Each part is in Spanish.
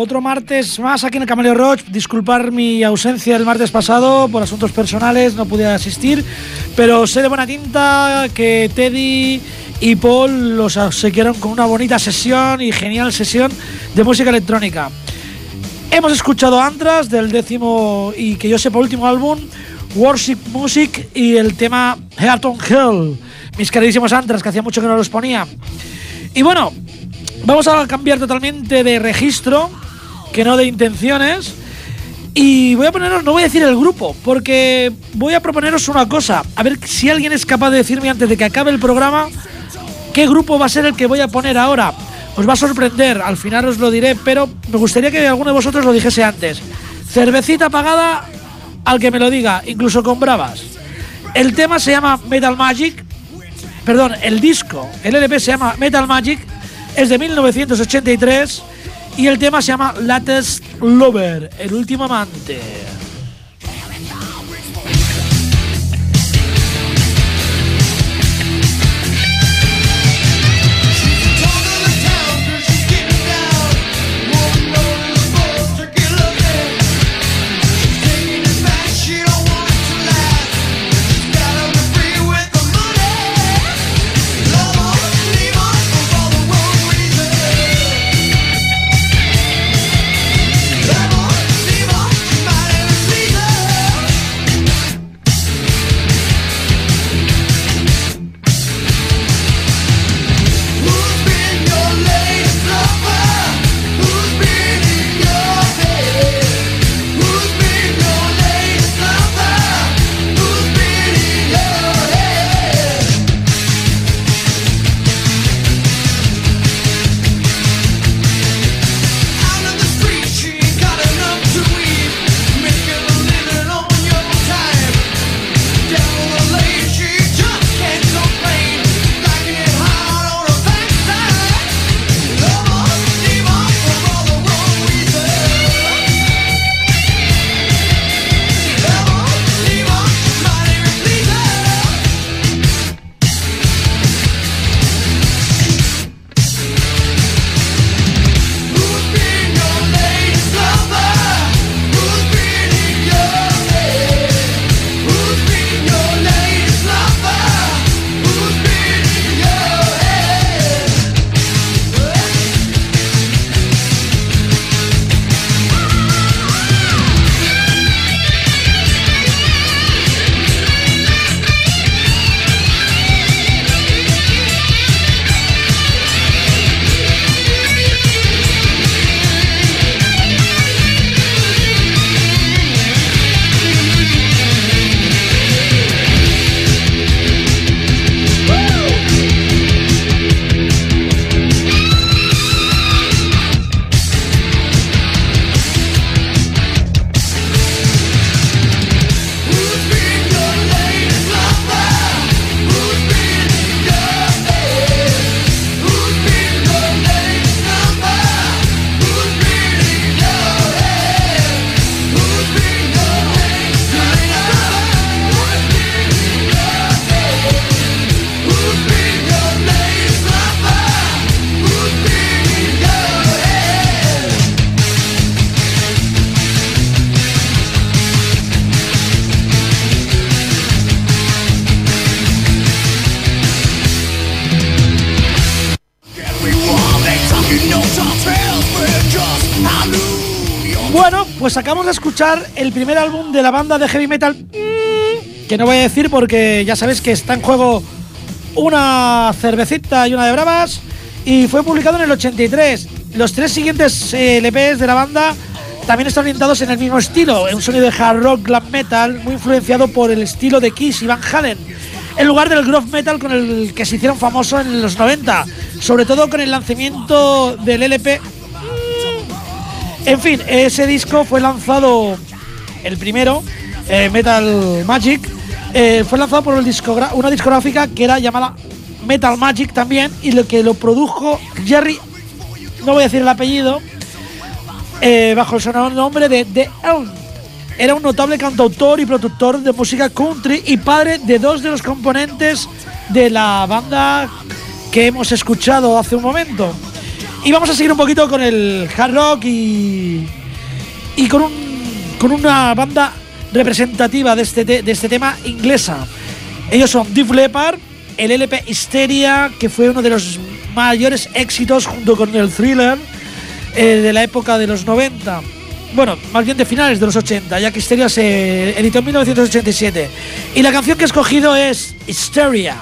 otro martes más aquí en el Cameleo Roach. Disculpar mi ausencia el martes pasado por asuntos personales, no pude asistir, pero sé de buena tinta que Teddy y Paul los obsequiaron con una bonita sesión y genial sesión de música electrónica. Hemos escuchado Antras del décimo y que yo sepa último álbum, Worship Music y el tema Heart on Hell. Mis queridísimos Antras, que hacía mucho que no los ponía. Y bueno, vamos a cambiar totalmente de registro, que no de intenciones. Y voy a poneros, no voy a decir el grupo, porque voy a proponeros una cosa. A ver si alguien es capaz de decirme antes de que acabe el programa qué grupo va a ser el que voy a poner ahora. Os va a sorprender, al final os lo diré, pero me gustaría que alguno de vosotros lo dijese antes. Cervecita pagada al que me lo diga, incluso con bravas. El tema se llama Metal Magic, perdón, el disco, el LP se llama Metal Magic, es de 1983 y el tema se llama Latest Lover, el último amante. El primer álbum de la banda de heavy metal, mm, que no voy a decir porque ya sabéis que está en juego una cervecita y una de bravas, y fue publicado en el 83. Los tres siguientes eh, LPs de la banda también están orientados en el mismo estilo, en un sonido de hard rock glam metal muy influenciado por el estilo de Kiss y Van Halen, en lugar del groove metal con el que se hicieron famosos en los 90, sobre todo con el lanzamiento del LP en fin, ese disco fue lanzado, el primero, eh, Metal Magic, eh, fue lanzado por una discográfica que era llamada Metal Magic también y lo que lo produjo Jerry, no voy a decir el apellido, eh, bajo el nombre de The Elm. Era un notable cantautor y productor de música country y padre de dos de los componentes de la banda que hemos escuchado hace un momento. Y vamos a seguir un poquito con el hard rock y, y con, un, con una banda representativa de este, este tema inglesa. Ellos son Deep Leppard, el LP Hysteria, que fue uno de los mayores éxitos junto con el thriller eh, de la época de los 90. Bueno, más bien de finales de los 80, ya que Hysteria se editó en 1987. Y la canción que he escogido es Hysteria.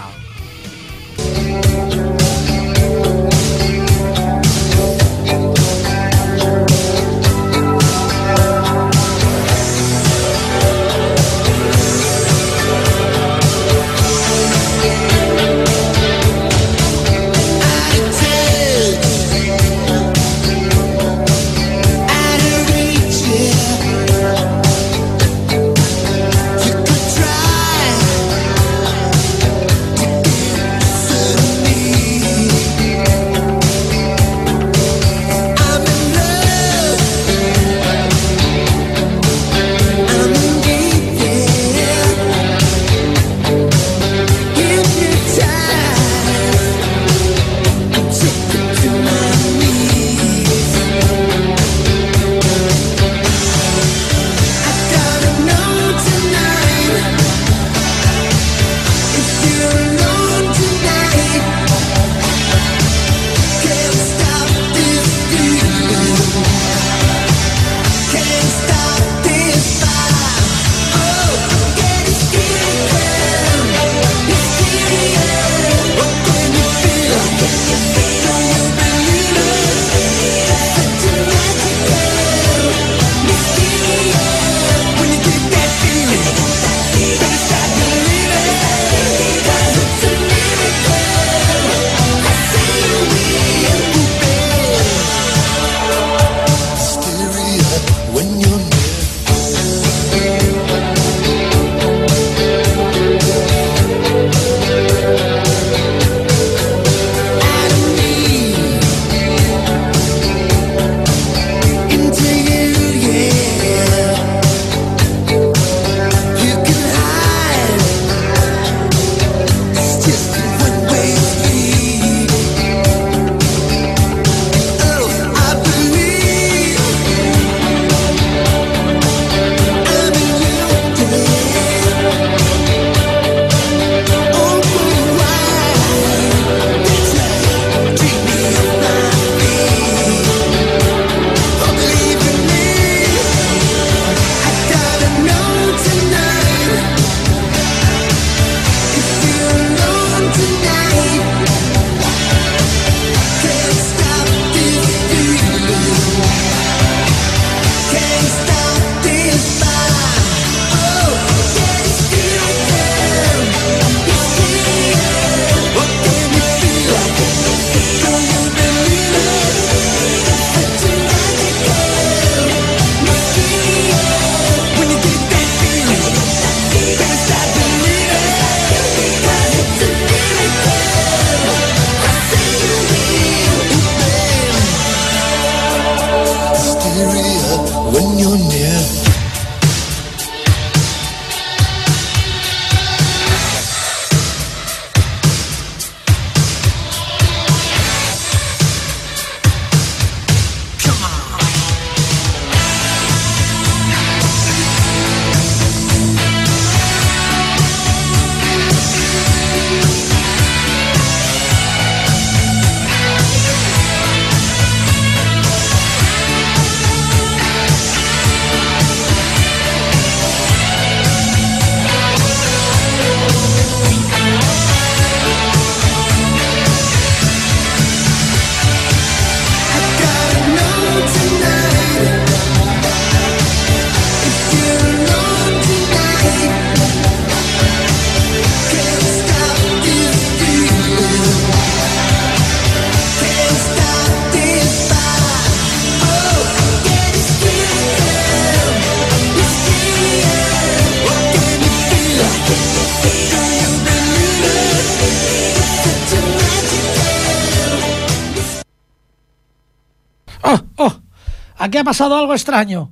Aquí ha pasado algo extraño.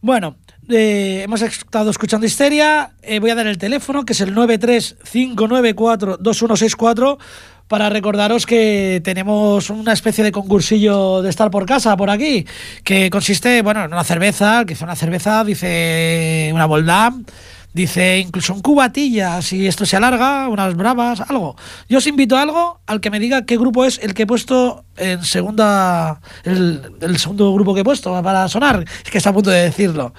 Bueno, eh, hemos estado escuchando Histeria. Eh, voy a dar el teléfono, que es el 935942164, para recordaros que tenemos una especie de concursillo de estar por casa por aquí, que consiste, bueno, en una cerveza, que hizo una cerveza, dice una Boldam Dice, incluso un cubatilla, si esto se alarga, unas bravas, algo. Yo os invito a algo al que me diga qué grupo es el que he puesto en segunda, el, segundo grupo que he puesto para sonar, es que está a punto de decirlo.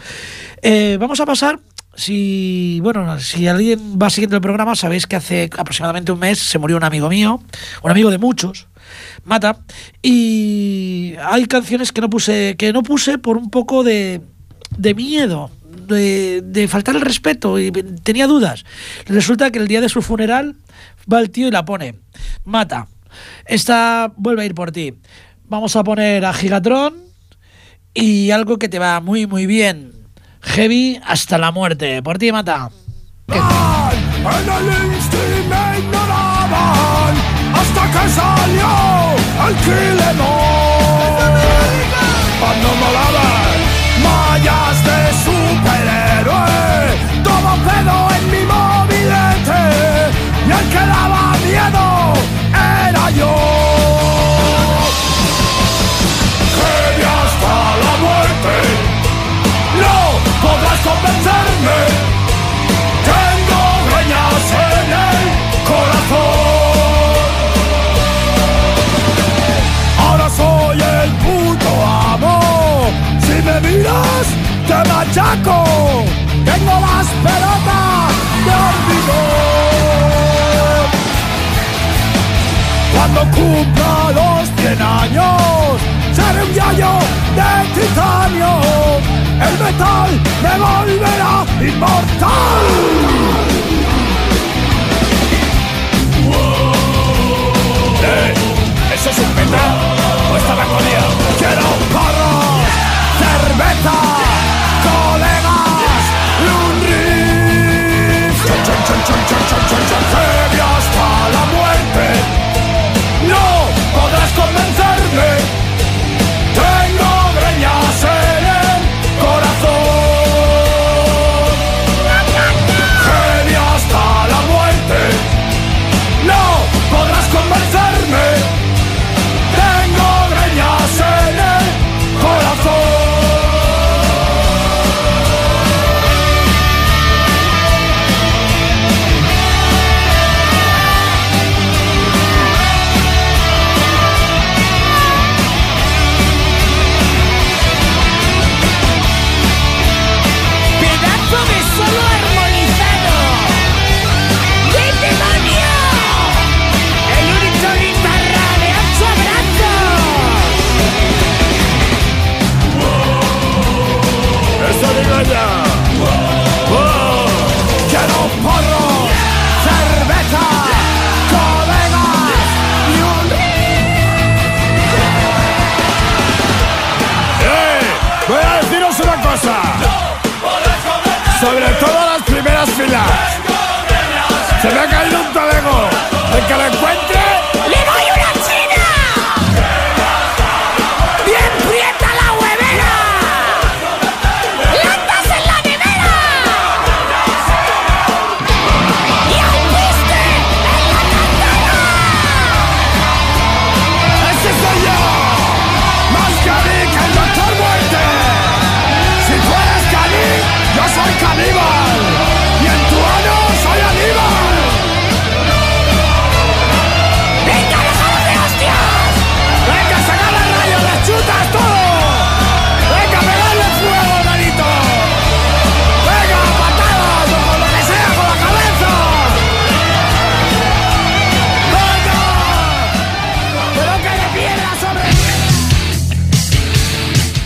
Eh, vamos a pasar si bueno, si alguien va siguiendo el programa, sabéis que hace aproximadamente un mes se murió un amigo mío, un amigo de muchos, Mata, y hay canciones que no puse, que no puse por un poco de, de miedo, de, faltar el respeto y tenía dudas. Resulta que el día de su funeral va el tío y la pone. Mata. Esta vuelve a ir por ti. Vamos a poner a Gigatron y algo que te va muy muy bien. Heavy hasta la muerte. Por ti, Mata. hasta que salió el inmortal.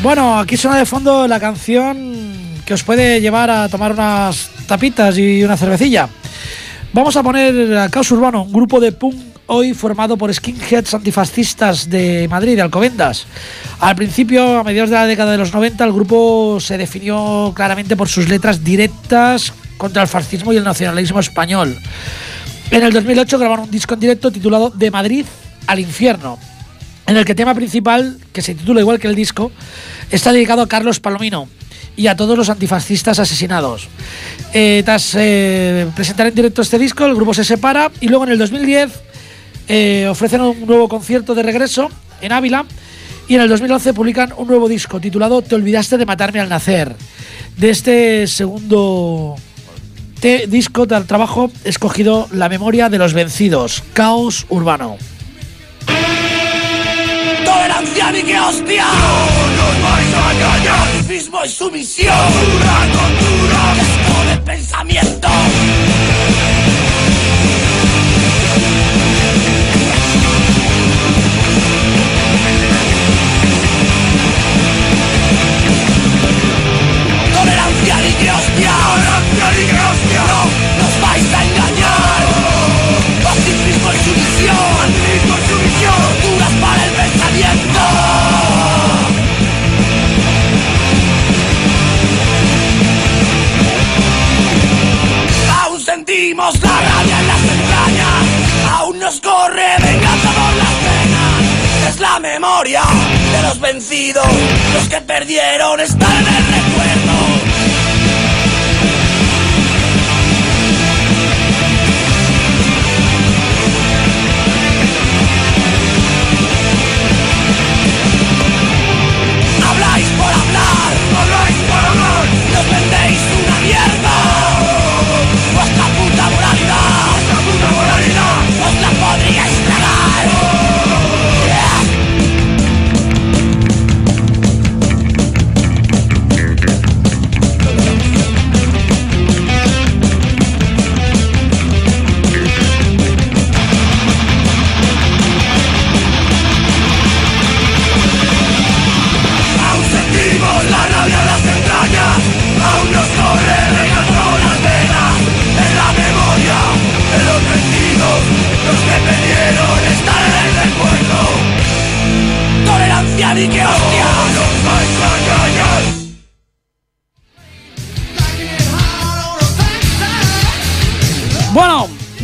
Bueno, aquí suena de fondo la canción que os puede llevar a tomar unas tapitas y una cervecilla. Vamos a poner a Caos Urbano, un grupo de punk hoy formado por skinheads antifascistas de Madrid, de Alcobendas. Al principio, a mediados de la década de los 90, el grupo se definió claramente por sus letras directas contra el fascismo y el nacionalismo español. En el 2008 grabaron un disco en directo titulado De Madrid al infierno, en el que tema principal, que se titula igual que el disco, está dedicado a Carlos Palomino. y a todos los antifascistas asesinados. Eh, tras eh, presentar en directo este disco, el grupo se separa y luego en el 2010 eh, ofrecen un nuevo concierto de regreso en Ávila y en el 2011 publican un nuevo disco titulado Te olvidaste de matarme al nacer. De este segundo disco del trabajo escogido La memoria de los vencidos, Caos Urbano. Tolerancia ni que hostia. No nos vais a engañar. Pacifismo y sumisión. Tortura, tortura. Esto de pensamiento. De los vencidos, los que perdieron están en el recuerdo.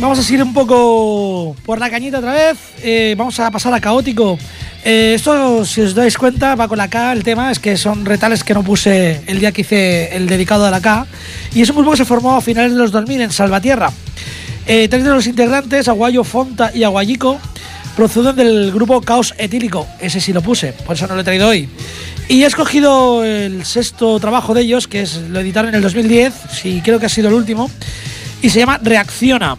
Vamos a seguir un poco por la cañita otra vez. Eh, vamos a pasar a caótico. Eh, esto, si os dais cuenta, va con la K. El tema es que son retales que no puse el día que hice el dedicado a la K. Y es un grupo que se formó a finales de los 2000 en Salvatierra. Eh, tres de los integrantes, Aguayo, Fonta y Aguayico, proceden del grupo Caos Etílico. Ese sí lo puse, por eso no lo he traído hoy. Y he escogido el sexto trabajo de ellos, que es lo editaron en el 2010, sí, creo que ha sido el último, y se llama Reacciona.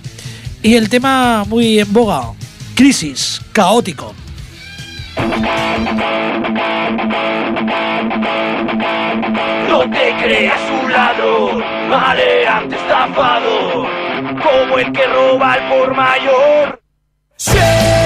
Y el tema muy en boga, Crisis, Caótico. No te creas un ladrón, maleante estafador, como el que roba al por mayor. Siempre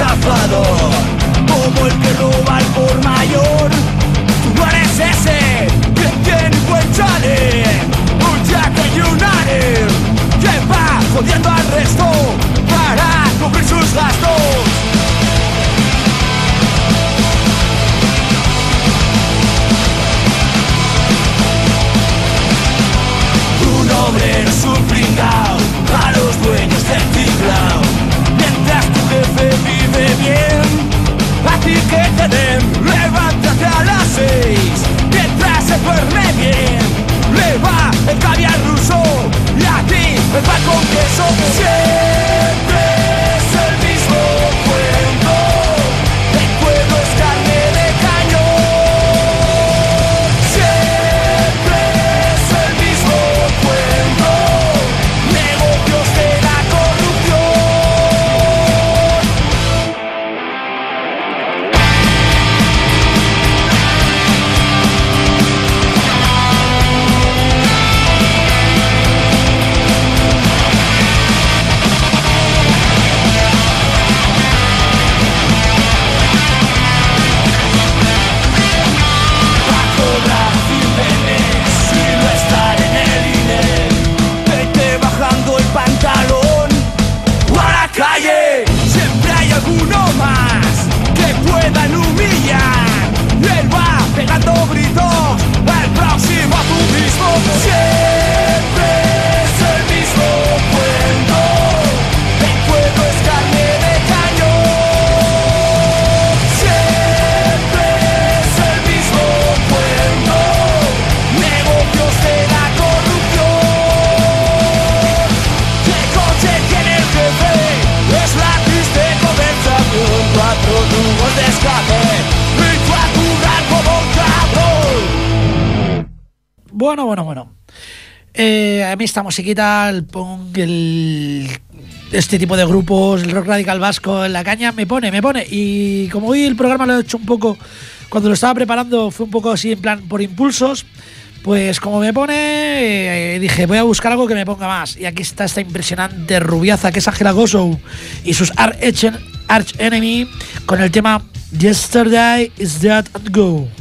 estafador, como el que roba al por mayor. Tú eres ese que tiene buen chale, un jack y un que va jodiendo al resto para cubrir sus gastos. Un hombre no es un a los dueños del tinglao levántate a las seis Mientras se duerme bien. Le va el caviar ruso Y a ti el pan con queso esta musiquita, el punk, el, este tipo de grupos, el rock radical vasco en la caña, me pone, me pone. Y como hoy el programa lo he hecho un poco, cuando lo estaba preparando, fue un poco así en plan por impulsos. Pues como me pone, eh, dije, voy a buscar algo que me ponga más. Y aquí está esta impresionante rubiaza que es Ángela Gozo y sus Arch, Arch Enemy con el tema Yesterday is Dead and Go.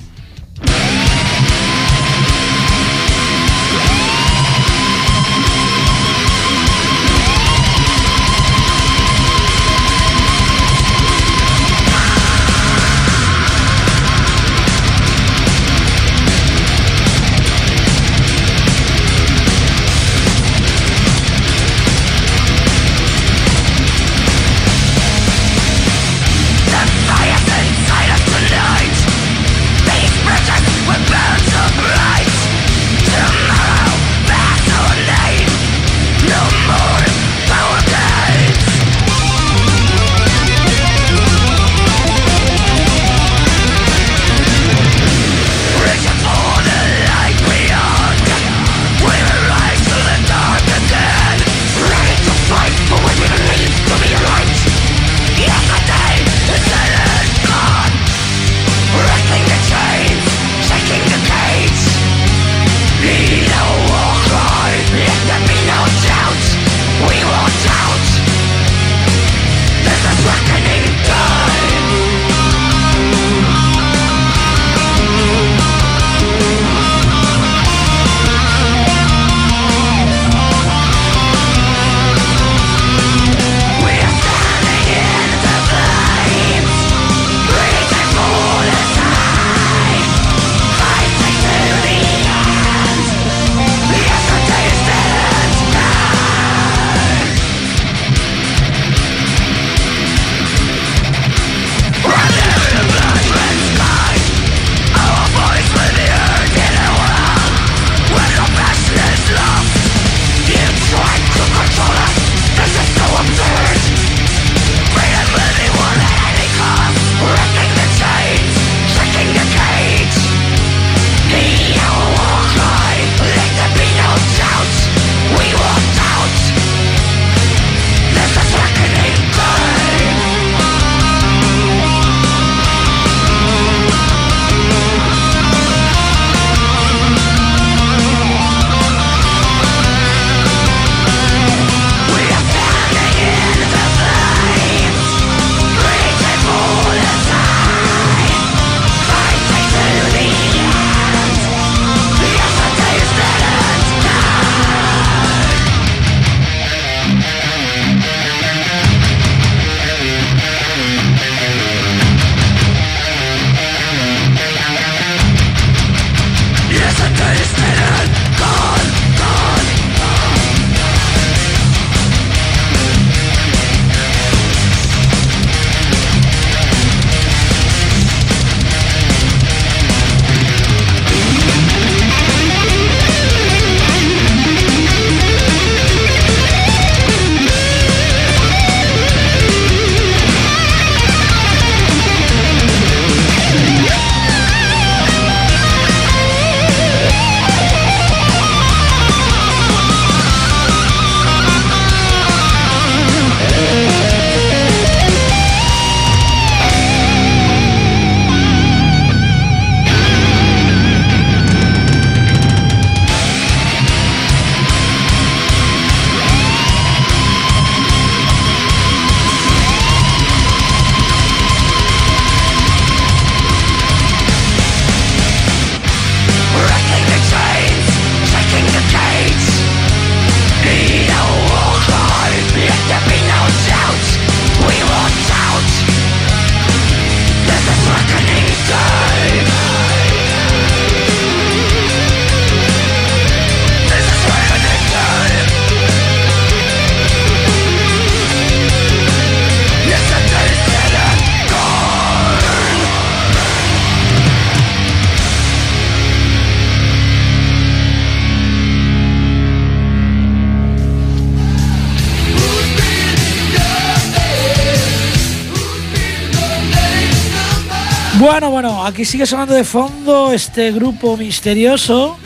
Aquí sigue sonando de fondo este grupo misterioso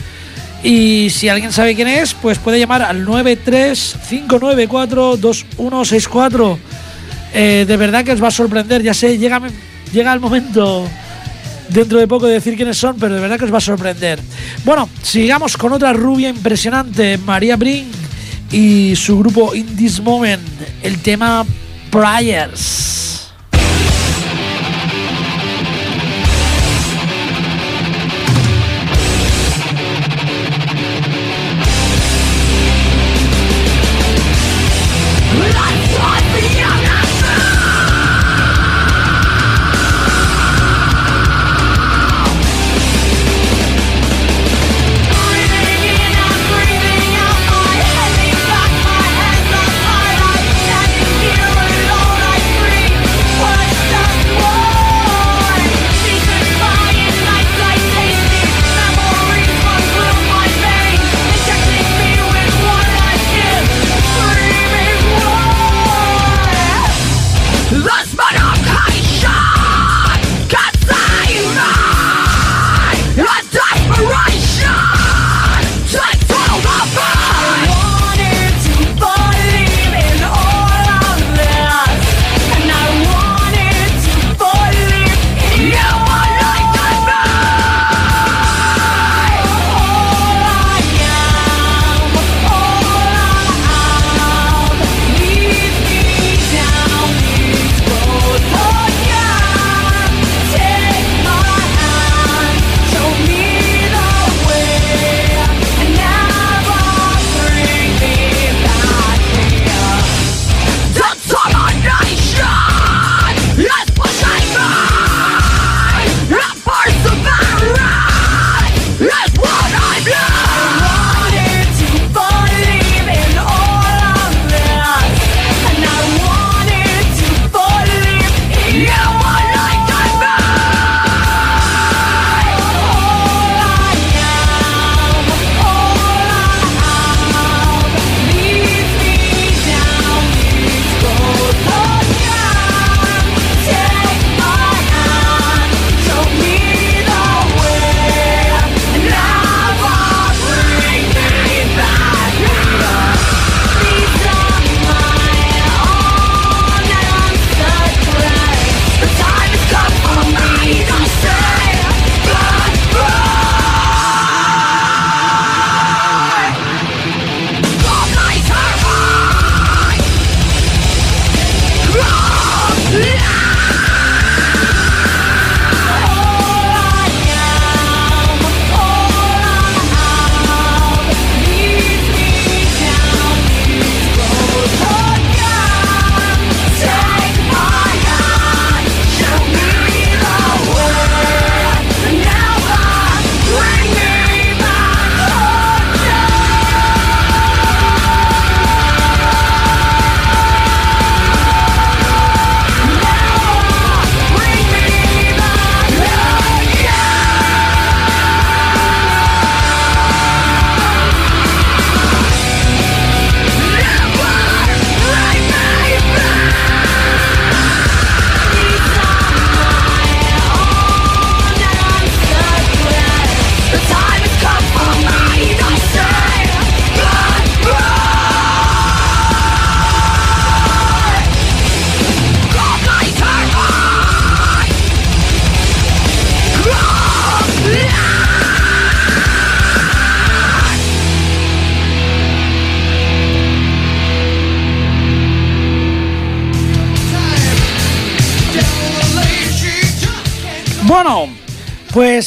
Y si alguien sabe quién es, pues puede llamar al 935942164. Eh, de verdad que os va a sorprender. Ya sé, llega, el momento dentro de poco de decir quiénes son, pero de verdad que os va a sorprender. Bueno, sigamos con otra rubia impresionante, María Brink y su grupo In This Moment, el tema Prayers.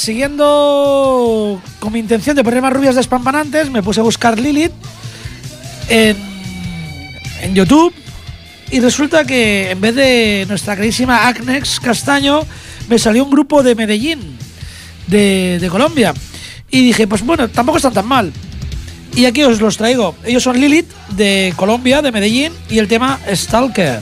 Siguiendo con mi intención de poner más rubias despampanantes, me puse a buscar Lilith en, YouTube y resulta que en vez de nuestra queridísima Agnex Castaño, me salió un grupo de Medellín, de, de Colombia. Y dije, pues bueno, tampoco están tan mal. Y aquí os los traigo. Ellos son Lilith de Colombia, de Medellín, y el tema Stalker.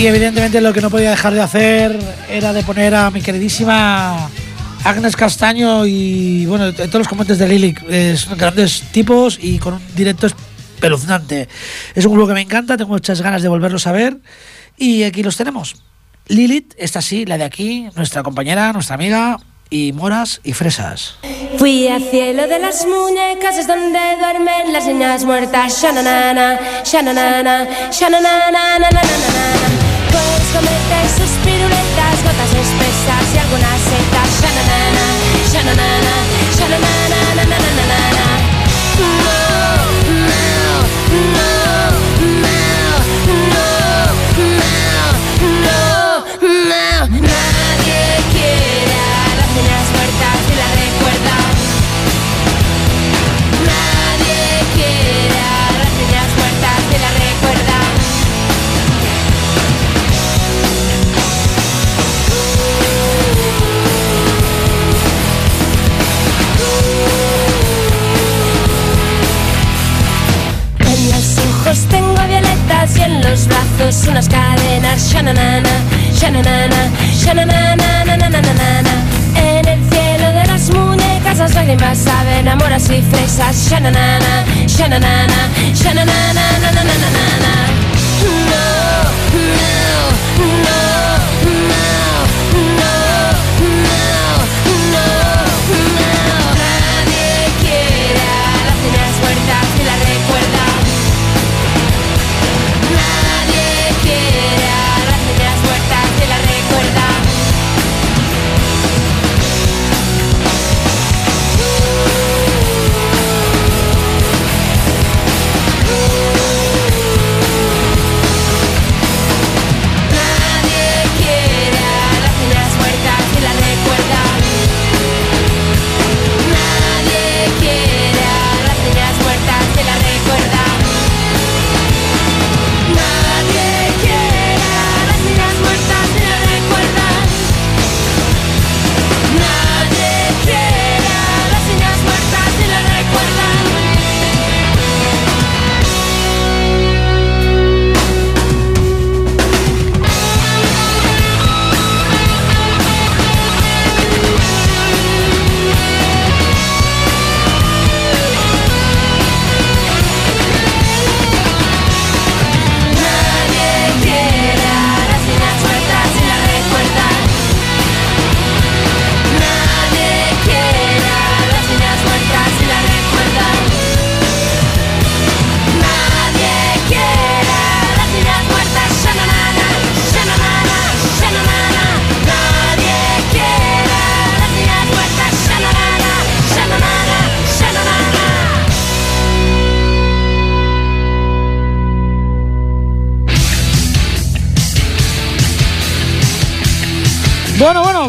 Y evidentemente lo que no podía dejar de hacer era de poner a mi queridísima Agnes Castaño y bueno, todos los componentes de Lilic. Son grandes tipos y con un directo espeluznante. Es un grupo que me encanta, tengo muchas ganas de volverlos a ver. Y aquí los tenemos. Lilith, esta sí, la de aquí, nuestra compañera, nuestra amiga, y moras y fresas. Fui al cielo de las muñecas, es donde duermen las niñas muertas. Shananana, shananana, shananana, nananana. Puedes comerte sus piruletas, gotas espesas y algunas setas. Shananana, shananana, shananana, violetas y en los brazos unas cadenas. Shananana, shananana, shananana, nananana. En el cielo de las muñecas las lágrimas saben amoras y fresas. Shananana, shananana, shananana, nananana. No, no,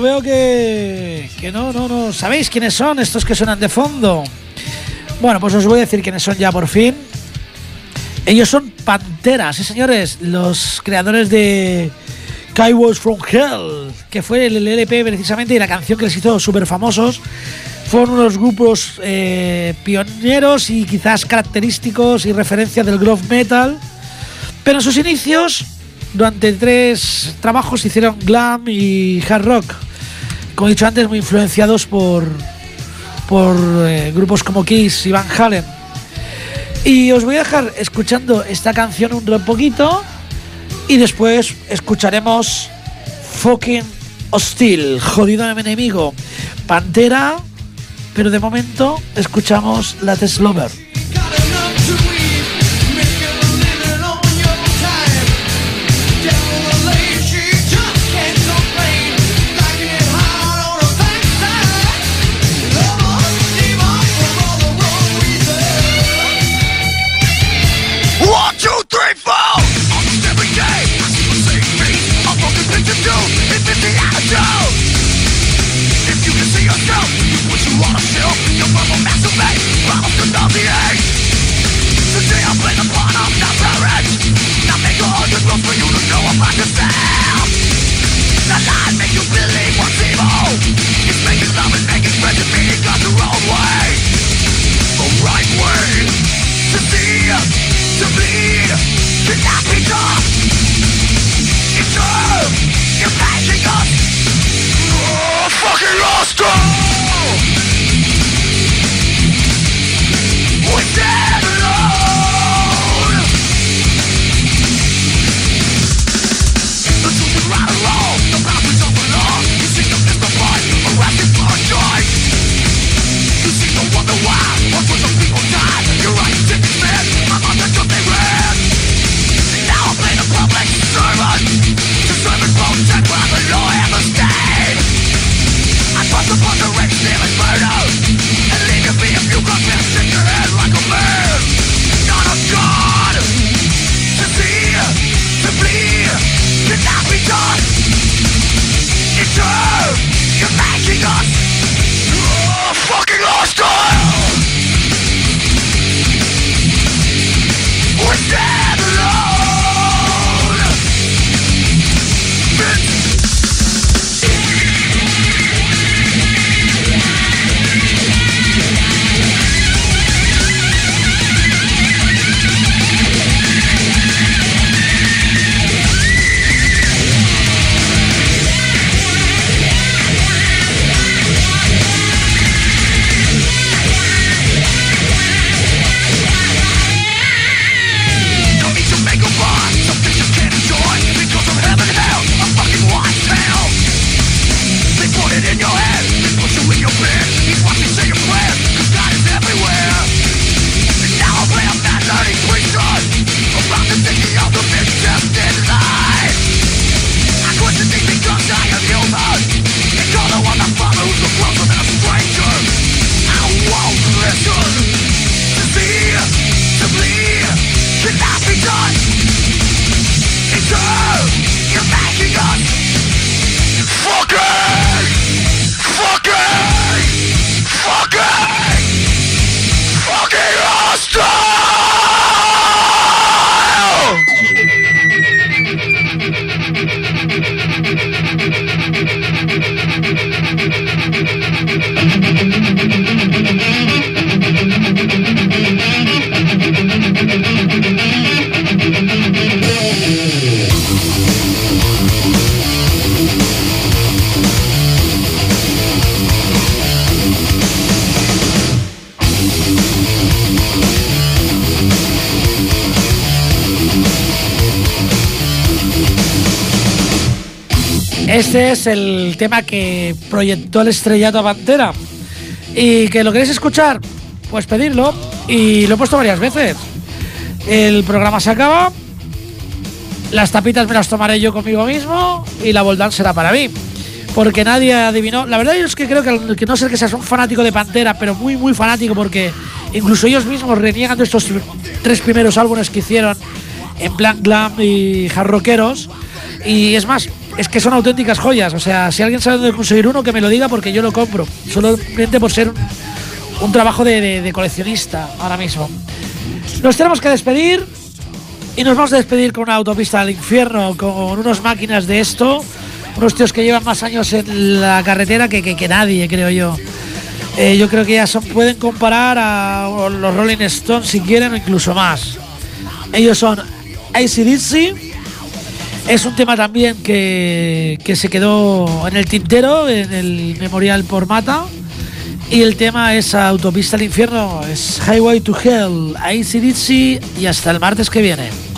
veo que, que no, no, no. ¿Sabéis quiénes son estos que suenan de fondo? Bueno, pues os voy a decir quiénes son ya por fin. Ellos son Panteras, sí señores, los creadores de Cowards from Hell, que fue el LP precisamente y la canción que les hizo súper famosos. Fueron unos grupos eh, pioneros y quizás característicos y referencia del groove metal. Pero en sus inicios durante tres trabajos hicieron glam y hard rock. Como he dicho antes, muy influenciados por, por eh, grupos como Kiss y Van Halen. Y os voy a dejar escuchando esta canción un poquito y después escucharemos Fucking Hostile, jodido enemigo, Pantera, pero de momento escuchamos la Teslover. Este es el tema que proyectó el estrellato a Pantera. Y que lo queréis escuchar, pues pedirlo. Y lo he puesto varias veces. El programa se acaba. Las tapitas me las tomaré yo conmigo mismo. Y la Voldán será para mí. Porque nadie adivinó. La verdad es que creo que, no sé que seas un fanático de Pantera, pero muy, muy fanático, porque incluso ellos mismos reniegan de estos tres primeros álbumes que hicieron en plan glam y jarroqueros. Y es más, es que son auténticas joyas. O sea, si alguien sabe dónde conseguir uno, que me lo diga porque yo lo compro. Solamente por ser un, trabajo de, coleccionista ahora mismo. Nos tenemos que despedir y nos vamos a despedir con una autopista al infierno, con unos máquinas de esto. Unos tíos que llevan más años en la carretera que, que, nadie, creo yo. Eh, yo creo que ya son, pueden comparar a los Rolling Stones si quieren o incluso más. Ellos son ACDC es un tema también que, se quedó en el tintero, en el memorial por Mata. Y el tema es Autopista al Infierno, es Highway to Hell, ACDC y hasta el martes que viene.